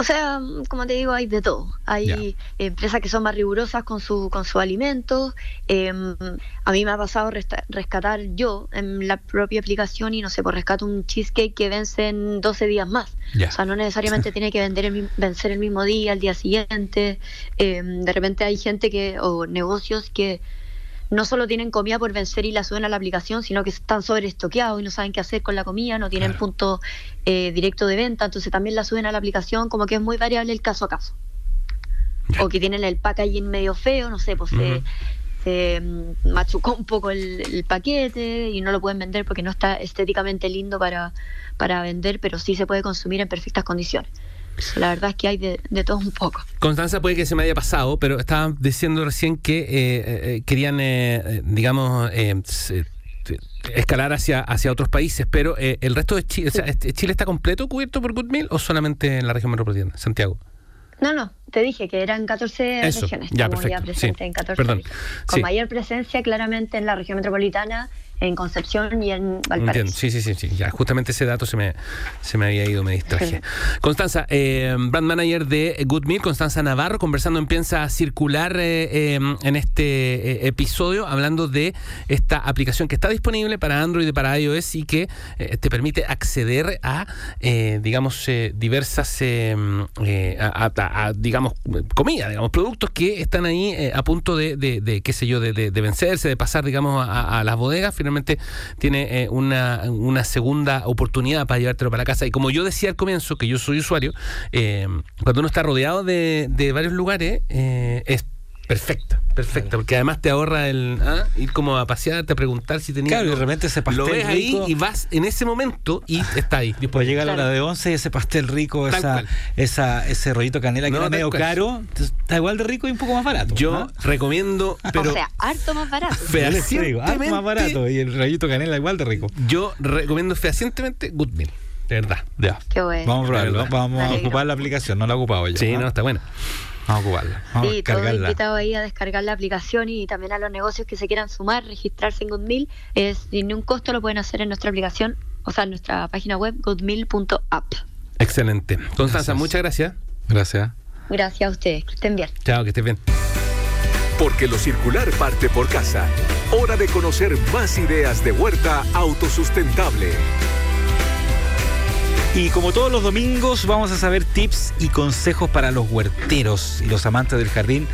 O sea, como te digo, hay de todo. Hay empresas que son más rigurosas con su con sus alimentos. Em, a mí me ha pasado rescatar yo en la propia aplicación y no sé, por rescato un cheesecake que vence en 12 días más. O sea, no necesariamente tiene que vender el, vencer el mismo día, el día siguiente. Em, de repente hay gente que o negocios que no solo tienen comida por vencer y la suben a la aplicación, sino que están sobreestoqueados y no saben qué hacer con la comida, no tienen punto eh, directo de venta, entonces también la suben a la aplicación, como que es muy variable el caso a caso. O que tienen el packaging medio feo, no sé, pues se, se, mm, machucó un poco el, el paquete y no lo pueden vender porque no está estéticamente lindo para, para vender, pero sí se puede consumir en perfectas condiciones. La verdad es que hay de, de todo un poco. Constanza puede que se me haya pasado, pero estaban diciendo recién que eh, eh, querían, eh, digamos, eh, escalar hacia, hacia otros países, pero el resto de Chile, o sea, este- ¿Chile está completo cubierto por Good Meal o solamente en la región metropolitana, Santiago? No, no, te dije que eran 14 Eso, regiones. ya, perfecto, sí. en 14 Perdón. Con sí. mayor presencia claramente en la región metropolitana, en Concepción y en Valparaíso. Entiendo, sí, sí, sí, sí, ya, justamente ese dato se me, se me había ido, me distraje. Constanza, eh, brand manager de Good Meal, Constanza Navarro, conversando en Piensa Circular eh, eh, en este episodio, hablando de esta aplicación que está disponible para Android y para iOS y que te permite acceder a, eh, digamos, eh, diversas, a, a- a, digamos, comida, digamos, productos que están ahí eh, a punto de, de- qué sé yo, de, de- vencerse, de pasar, digamos, a, a las bodegas. Finalmente tiene eh, una, una segunda oportunidad para llevártelo para la casa. Y como yo decía al comienzo, que yo soy usuario, eh, cuando uno está rodeado de, de varios lugares, eh, es perfecta, perfecta, porque además te ahorra el ¿ah? ir como a pasearte, a preguntar si tenías... Claro, y de repente ese pastel Lo ves ahí rico. y vas en ese momento y está ahí. Pues llega la hora de 11 y ese pastel rico, Tal esa, cual. esa, ese rollito canela que No, era medio cual. caro, está igual de rico y un poco más barato. Yo ¿no? recomiendo, pero o sea, harto más barato. Fehacientemente, más barato y el rollito canela igual de rico. yo recomiendo fehacientemente Good Meal, de verdad. Ya. Qué bueno. Vamos a probarlo, vamos a ocupar la aplicación, no la he ocupado yo. Sí, ¿ah? no, está bueno. Vamos a ocuparla, vamos Sí, a todo invitado ahí a descargar la aplicación y también a los negocios que se quieran sumar, registrarse en Goodmill. Es sin ningún costo lo pueden hacer en nuestra aplicación, o sea, en nuestra página web goodmill.app. Excelente. Constanza, Gracias. muchas gracias. Gracias. Gracias a ustedes, que estén bien. Chao, que estés bien. Porque lo circular parte por casa. Hora de conocer más ideas de huerta autosustentable. Y como todos los domingos, vamos a saber tips y consejos para los huerteros y los amantes del jardín,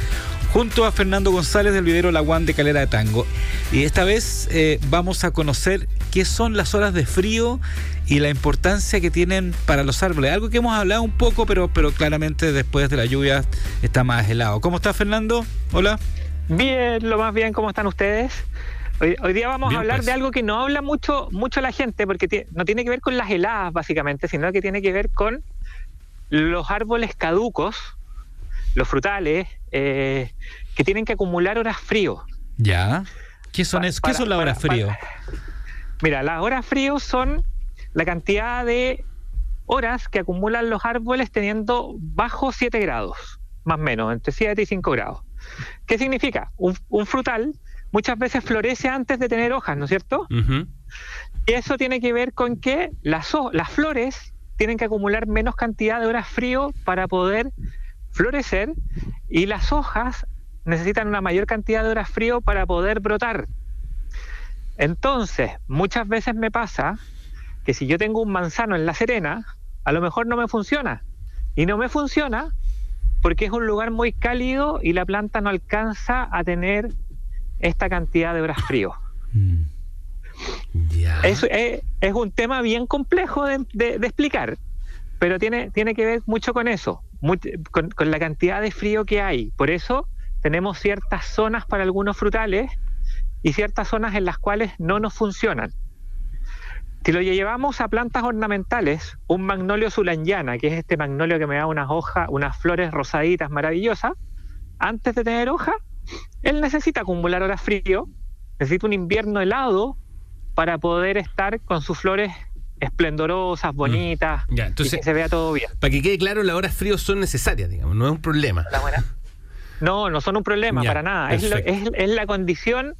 junto a Fernando González del vivero Laguán de Calera de Tango. Y esta vez eh, vamos a conocer qué son las horas de frío y la importancia que tienen para los árboles. Algo que hemos hablado un poco, pero, pero claramente después de la lluvia está más helado. ¿Cómo está Fernando? Hola. Bien, lo más bien, ¿cómo están ustedes? Hoy, hoy día vamos Bien, a hablar pues. de algo que no habla mucho, mucho la gente, porque no tiene que ver con las heladas, básicamente, sino que tiene que ver con los árboles caducos, los frutales, eh, que tienen que acumular horas frío. Ya. ¿Qué son, es- ¿qué son las horas frío? para- Mira, las horas frío son la cantidad de horas que acumulan los árboles teniendo bajo 7 grados, más o menos, entre 7 y 5 grados. ¿Qué significa? Un, un frutal muchas veces florece antes de tener hojas, ¿no es cierto? Y eso tiene que ver con que las, las flores tienen que acumular menos cantidad de horas frío para poder florecer y las hojas necesitan una mayor cantidad de horas frío para poder brotar. Entonces, muchas veces me pasa que si yo tengo un manzano en La Serena, a lo mejor no me funciona. Y no me funciona porque es un lugar muy cálido y la planta no alcanza a tener esta cantidad de horas frío. Mm. Es, es- es un tema bien complejo de, de- de explicar, pero tiene, tiene que ver mucho con eso, con, con la cantidad de frío que hay. Por eso tenemos ciertas zonas para algunos frutales y ciertas zonas en las cuales no nos funcionan. Si lo llevamos a plantas ornamentales, un magnolio zulangiana, que es este magnolio que me da unas hojas, unas flores rosaditas maravillosas, antes de tener hoja, él necesita acumular horas frío, necesita un invierno helado para poder estar con sus flores esplendorosas, bonitas, Ya, y que se vea todo bien. para que quede claro, las horas fríos son necesarias, digamos, no es un problema. No, no son un problema Ya, para nada. Es, lo- perfecto. es- es la condición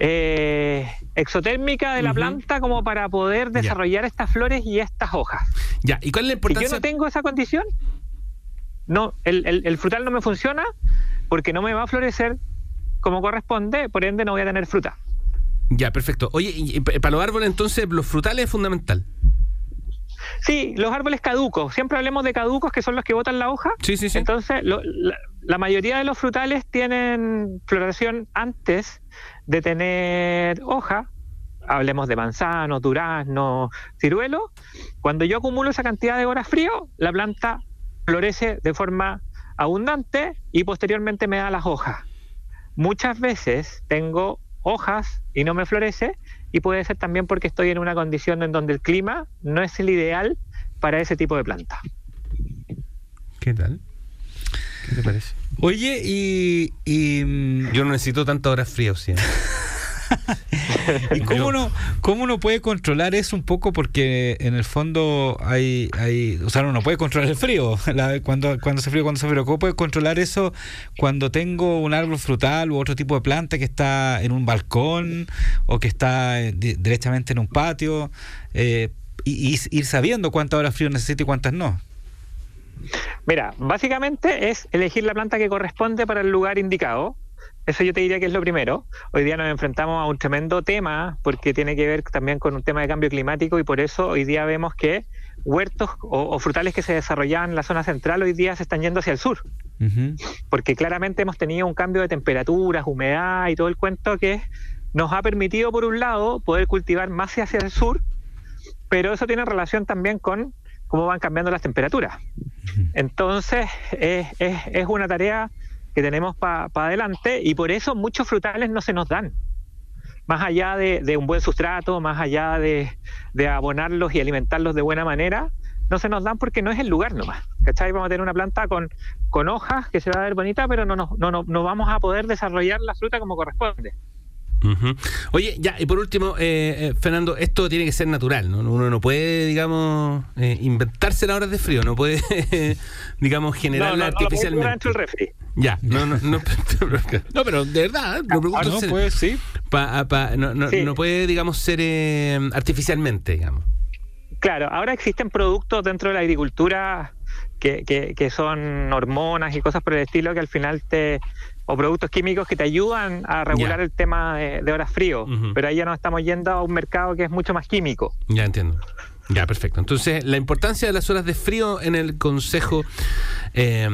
eh, exotérmica de la planta como para poder Ya. desarrollar estas flores y estas hojas. Ya, ¿y cuál es la Si importancia? yo no tengo esa condición, no, el, el- el frutal no me funciona porque no me va a florecer como corresponde, por ende no voy a tener fruta. Ya, perfecto. Oye, y, y para los árboles entonces, los frutales es fundamental. Sí, los árboles caducos, siempre hablemos de caducos que son los que botan la hoja. Sí, sí, sí. Entonces, lo- la- la mayoría de los frutales tienen floración antes de tener hoja. Hablemos de manzano, durazno, ciruelo. Cuando yo acumulo esa cantidad de horas frío, la planta florece de forma abundante y posteriormente me da las hojas. Muchas veces tengo hojas y no me florece y puede ser también porque estoy en una condición en donde el clima no es el ideal para ese tipo de planta. ¿Qué tal? ¿Qué te parece? Oye, y, y, mm, Yo no necesito tantas horas frías, sí. ¿Y cómo uno, cómo uno puede controlar eso un poco? Porque en el fondo hay, hay o sea, uno no puede controlar el frío, la- cuando, cuando se frío, cuando se frío. ¿Cómo puede controlar eso cuando tengo un árbol frutal u otro tipo de planta que está en un balcón o que está eh, di- directamente en un patio? Eh, y, y ir sabiendo cuántas horas frío necesito y cuántas no. Mira, básicamente es elegir la planta que corresponde para el lugar indicado. Eso yo te diría que es lo primero. Hoy día nos enfrentamos a un tremendo tema porque tiene que ver también con un tema de cambio climático y por eso hoy día vemos que huertos o, o frutales que se desarrollaban en la zona central hoy día se están yendo hacia el sur. Porque claramente hemos tenido un cambio de temperaturas, humedad y todo el cuento que nos ha permitido, por un lado, poder cultivar más hacia el sur, pero eso tiene relación también con cómo van cambiando las temperaturas. Entonces, es, es- es una tarea que tenemos para adelante y por eso muchos frutales no se nos dan. Más allá de, de un buen sustrato, más allá de, de abonarlos y alimentarlos de buena manera, no se nos dan porque no es el lugar nomás. ¿Cachai? Vamos a tener una planta con, con hojas que se va a ver bonita, pero no, nos- no, no, no vamos a poder desarrollar la fruta como corresponde. Oye, ya, y por último, eh, eh, Fernando, esto tiene que ser natural, ¿no? Uno no puede, digamos, eh, inventarse las horas de frío, no puede, digamos, No, generarla no, no artificialmente. del refri. Ya, no, no, no, no, pero de verdad, lo pregunto Ah, no, pues sí. Pa- a- pa- no, no, Sí. no puede, digamos, ser eh, artificialmente, digamos. Claro, ahora existen productos dentro de la agricultura que, que, que son hormonas y cosas por el estilo que al final te o productos químicos que te ayudan a regular el tema de, de horas frío, pero ahí ya nos estamos yendo a un mercado que es mucho más químico. Ya entiendo. Ya, perfecto. Entonces, la importancia de las horas de frío en el Consejo eh,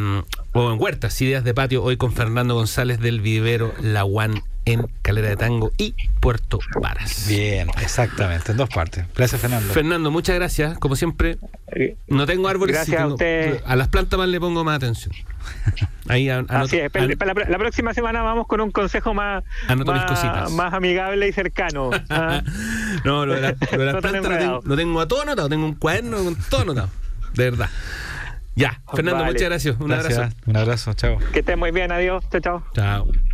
o en Huertas, Ideas de Patio, hoy con Fernando González del Vivero La One en Calera de Tango y Puerto Varas. Bien, exactamente, en dos partes. Gracias, Fernando. Fernando, muchas gracias. Como siempre, Eh, no tengo árboles. Gracias sí a tengo- usted. a las plantas más le pongo más atención. Ahí an- anoto- Así es, an- la, la próxima semana vamos con un consejo más, más, cositas. más amigable y cercano. ¿ah? no, lo de, la- lo de las No plantas lo tengo, lo tengo a todo anotado. Tengo un cuaderno con todo anotado. De verdad. Ya, Fernando, Vale. muchas gracias. Un Gracias. abrazo. Un abrazo, chao. Que estés muy bien, adiós, chao, chao. Chao.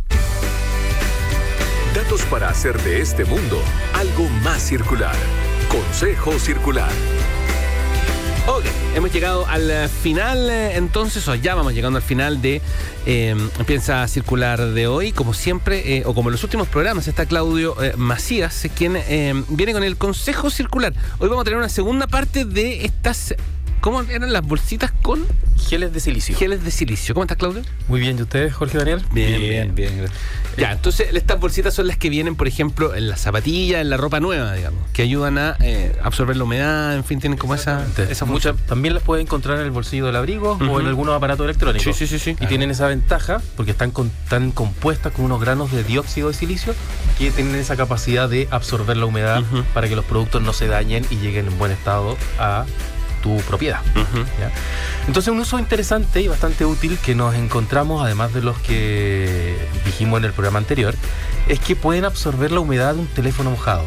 Datos para hacer de este mundo algo más circular. Consejo Circular. Ok, hemos llegado al eh, final eh, entonces, o ya vamos llegando al final de eh, Piensa Circular de hoy. Como siempre, eh, o como en los últimos programas, está Claudio Macías, quien eh, viene con el Consejo Circular. Hoy vamos a tener una segunda parte de estas... ¿Cómo eran las bolsitas con Geles de silicio. geles de silicio? ¿Cómo estás, Claudio? Muy bien, ¿y ustedes, Jorge Daniel? Bien, bien, gracias. Ya, entonces estas bolsitas son las que vienen, por ejemplo, en la zapatilla, en la ropa nueva, digamos, que ayudan a eh, absorber la humedad, en fin, tienen como esa, esa Muchas también las pueden encontrar en el bolsillo del abrigo o en algunos aparatos electrónicos. Sí, sí, sí, sí. Y tienen esa ventaja porque están, con- están compuestas con unos granos de dióxido de silicio que tienen esa capacidad de absorber la humedad para que los productos no se dañen y lleguen en buen estado a tu propiedad. Entonces un uso interesante y bastante útil que nos encontramos, además de los que dijimos en el programa anterior, es que pueden absorber la humedad de un teléfono mojado.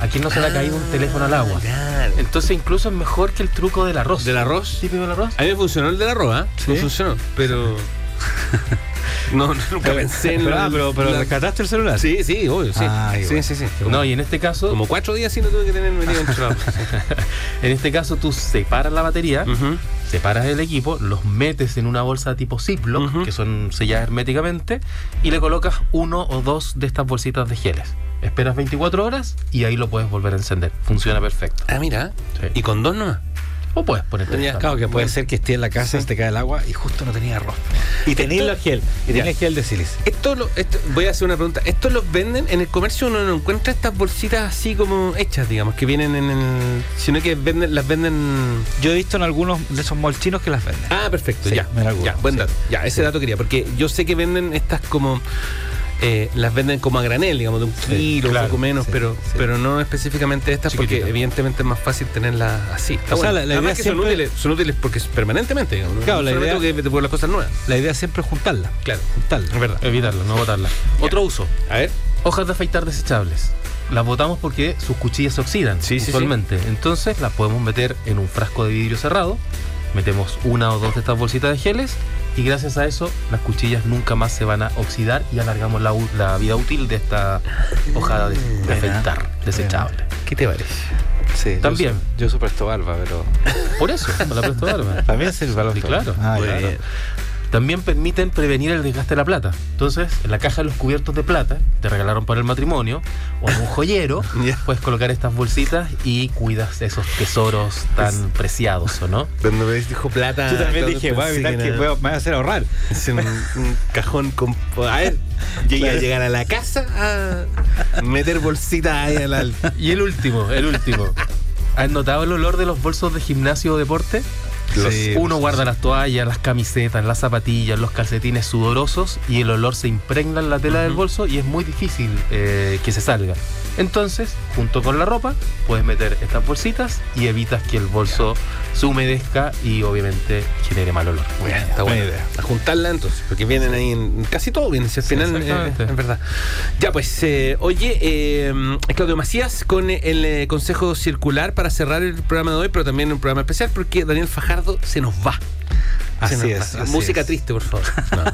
¿A quién no se le ha caído un teléfono al agua? Claro. Entonces incluso es mejor que el truco del arroz. ¿Del arroz? ¿Típico del arroz? A mí me funcionó el de la roba, Sí. me funcionó, pero. No, nunca pensé en Pero, la- ah, pero, pero la- rescataste el celular. Sí, sí, obvio, sí. Ah, sí, sí, sí. No, y en este caso, Como cuatro días sí lo tuve que tener metido en en este caso tú separas la batería, separas el equipo, los metes en una bolsa tipo Ziploc, que son selladas herméticamente, y le colocas uno o dos de estas bolsitas de geles. Esperas 24 horas y ahí lo puedes volver a encender. Funciona perfecto. Ah, mira. Sí. ¿Y con dos nomás? O puedes ponerte Ya, Claro, que puede ser que esté en la casa, se te cae el agua y justo no tenía arroz. Y tenía Esto- el gel, y Ya. tenía gel de sílice. Esto, lo, esto- voy a hacer una pregunta. ¿Esto los venden en el comercio? Uno no encuentra estas bolsitas así como hechas, digamos, que vienen en el. Sino que venden, las venden. Yo he visto en algunos de esos molchinos que las venden. Ah, perfecto, Sí, ya. algunos, ya, buen sí. dato. Ya, ese Sí. dato quería, porque yo sé que venden estas como. Eh, las venden como a granel, digamos, de un Sí, kilo, claro, un poco menos, sí, pero, sí. pero no específicamente estas, porque Chiquititas. evidentemente es más fácil tenerlas así. O sea, bueno. la- la Además idea que siempre- son, útiles, son útiles porque es permanentemente, digamos. ¿no? Claro, No la idea- porque te ponen las cosas nuevas. La idea siempre es juntarla. Claro, Juntarla. es verdad. Evitarlo, no botarla. Otro uso. A ver. Hojas de afeitar desechables. Las botamos porque sus cuchillas se oxidan Sí, sí, sí. usualmente. Entonces las podemos meter en un frasco de vidrio cerrado. Metemos una o dos de estas bolsitas de geles y gracias a eso las cuchillas nunca más se van a oxidar y alargamos la, vida útil de esta hojada de, de afeitar desechable. ¿Qué te parece? Sí, yo También. uso- Yo uso Presto Barba, pero. Por eso, la Presto Barba. También sirve para los Sí, claro. Ah, claro. También permiten prevenir el desgaste de la plata. Entonces, en la caja de los cubiertos de plata, te regalaron para el matrimonio, o en un joyero, puedes colocar estas bolsitas y cuidas esos tesoros tan preciados, ¿o no? Cuando me dijo plata. Yo también dije, voy a evitar que me voy a hacer ahorrar. Es un, un cajón con. A ver, llegué a llegar a la casa a meter bolsitas ahí al alto. Y el último, el último. ¿Has notado el olor de los bolsos de gimnasio o deporte? Los- Uno guarda las toallas, las camisetas, las zapatillas, los calcetines sudorosos y el olor se impregna en la tela del bolso y es muy difícil eh, que se salga. Entonces, junto con la ropa, puedes meter estas bolsitas y evitas que el bolso se humedezca y obviamente genere mal olor. Está Buena idea. A juntarla entonces, porque vienen ahí en casi todo, vienen, si al Sí, final eh, exactamente. es verdad. Ya pues, eh, oye, eh, Claudio Macías con el eh, consejo circular para cerrar el programa de hoy, pero también un programa especial porque Daniel Fajardo se nos va. Así es, así Música es. triste, por favor. No,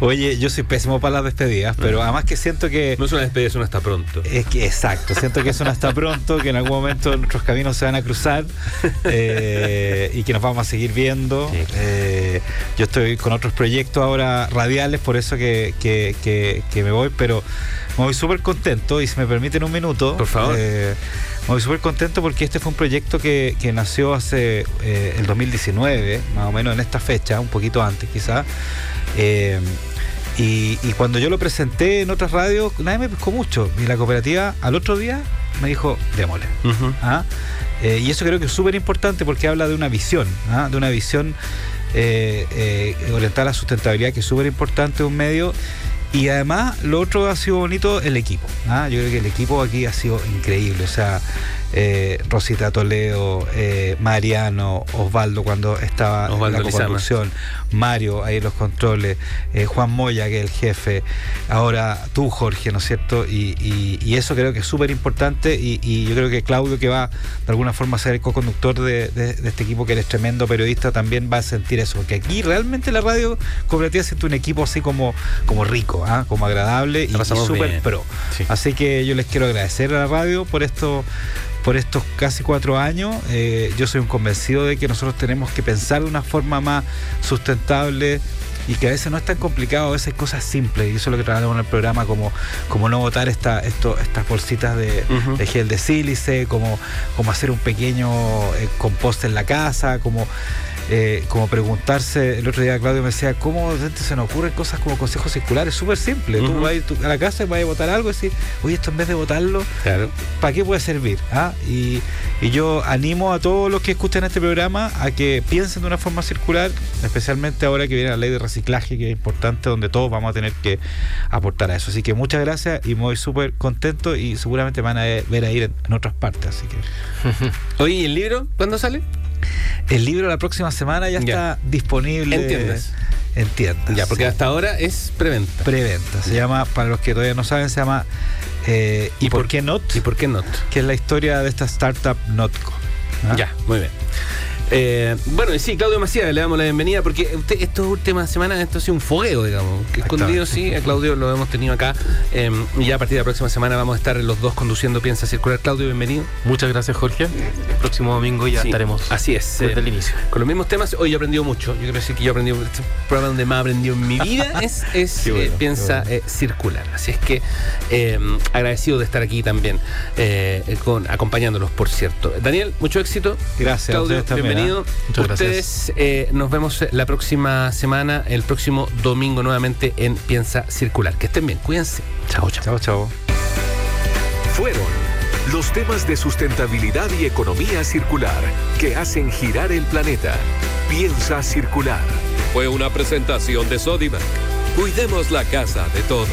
Oye, yo soy pésimo para las despedidas, pero además que siento que. no es una despedida, es un hasta pronto. Es que exacto, siento que eso no está pronto, que en algún momento nuestros caminos se van a cruzar eh, y que nos vamos a seguir viendo. Sí. Eh, yo estoy con otros proyectos ahora radiales, por eso que, que- que- que me voy, pero me voy súper contento y si me permiten un minuto. Por favor. eh, voy súper contento porque este fue un proyecto que, que nació hace eh, el 2019, más o menos en esta fecha, un poquito antes quizás. Eh, y, y cuando yo lo presenté en otras radios, nadie me pescó mucho. Y la cooperativa al otro día me dijo, démosle. Ujú. ¿ah? Eh, y eso creo que es súper importante porque habla de una visión, ¿ah? de una visión eh, eh, orientada a la sustentabilidad que es súper importante un medio. Y además, lo otro ha sido bonito, el equipo. ¿ah? Yo creo que el equipo aquí ha sido increíble. O sea, eh, Rosita Toledo, eh, Mariano, Osvaldo cuando estaba Osvaldo en la Lizama. coconducción, Mario ahí en los controles, eh, Juan Moya, que es el jefe, ahora tú, Jorge, ¿no es cierto? Y, y- y eso creo que es súper importante y, y yo creo que Claudio, que va de alguna forma a ser el co-conductor de, de- de este equipo, que eres tremendo periodista, también va a sentir eso, porque aquí realmente la radio cooperativa siente un equipo así como, como rico, ¿ah? como agradable y, súper pro. Sí. Así que yo les quiero agradecer a la radio por esto por estos casi cuatro años. Eh, yo soy un convencido de que nosotros tenemos que pensar de una forma más sustentable y que a veces no es tan complicado, a veces cosas simples, y eso es lo que trabajamos en el programa, como, como no botar esta, esto, estas bolsitas de, de gel de sílice, como, como hacer un pequeño eh, compost en la casa, como eh, como preguntarse, el otro día Claudio me decía, ¿cómo se nos ocurren cosas como consejos circulares? Súper simple. Tú Ujú. vas tú- a la casa y vas a botar algo y decís, oye, esto en vez de botarlo, Claro. ¿para qué puede servir? ¿Ah? Y, y yo animo a todos los que escuchen este programa a que piensen de una forma circular, especialmente ahora que viene la ley de reciclaje, que es importante, donde todos vamos a tener que aportar a eso. Así que muchas gracias y me voy súper contento y seguramente van a ver a ir en, en otras partes. Así que Oye, ¿y el libro? ¿Cuándo sale? El libro la próxima semana ya, Ya. está disponible En tiendas. en tiendas, Ya, porque sí. hasta ahora es preventa. preventa. Se llama, para los que todavía no saben, se llama eh, ¿Y, por, qué not? ¿Y por qué no? Que es la historia de esta startup Notco. ¿ah? Ya, muy bien. Eh, bueno, y sí, Claudio Macías, le damos la bienvenida porque usted, estas últimas semanas esto ha sido un fogueo, digamos. Que escondido, sí, a Claudio lo hemos tenido acá. eh, y ya a partir de la próxima semana vamos a estar los dos conduciendo Piensa Circular. Claudio, bienvenido. Muchas gracias, Jorge. El próximo domingo ya Sí, estaremos Así es. desde eh, el inicio. Con los mismos temas, hoy he aprendido mucho. Yo quiero decir que yo he aprendido, este programa donde más he aprendido en mi vida es, es Qué bueno, eh, Piensa bueno. Circular. Así es que eh, agradecido de estar aquí también, con, acompañándolos, por cierto. Daniel, mucho éxito. Gracias. Claudio, también, bienvenido. ¿Eh? Muchas gracias. Ustedes eh, nos vemos la próxima semana, el próximo domingo nuevamente en Piensa Circular. Que estén bien, cuídense. Chao, chao. Chao, chao. Fueron los temas de sustentabilidad y economía circular que hacen girar el planeta. Piensa circular. Fue una presentación de Sodimac. Cuidemos la casa de todos.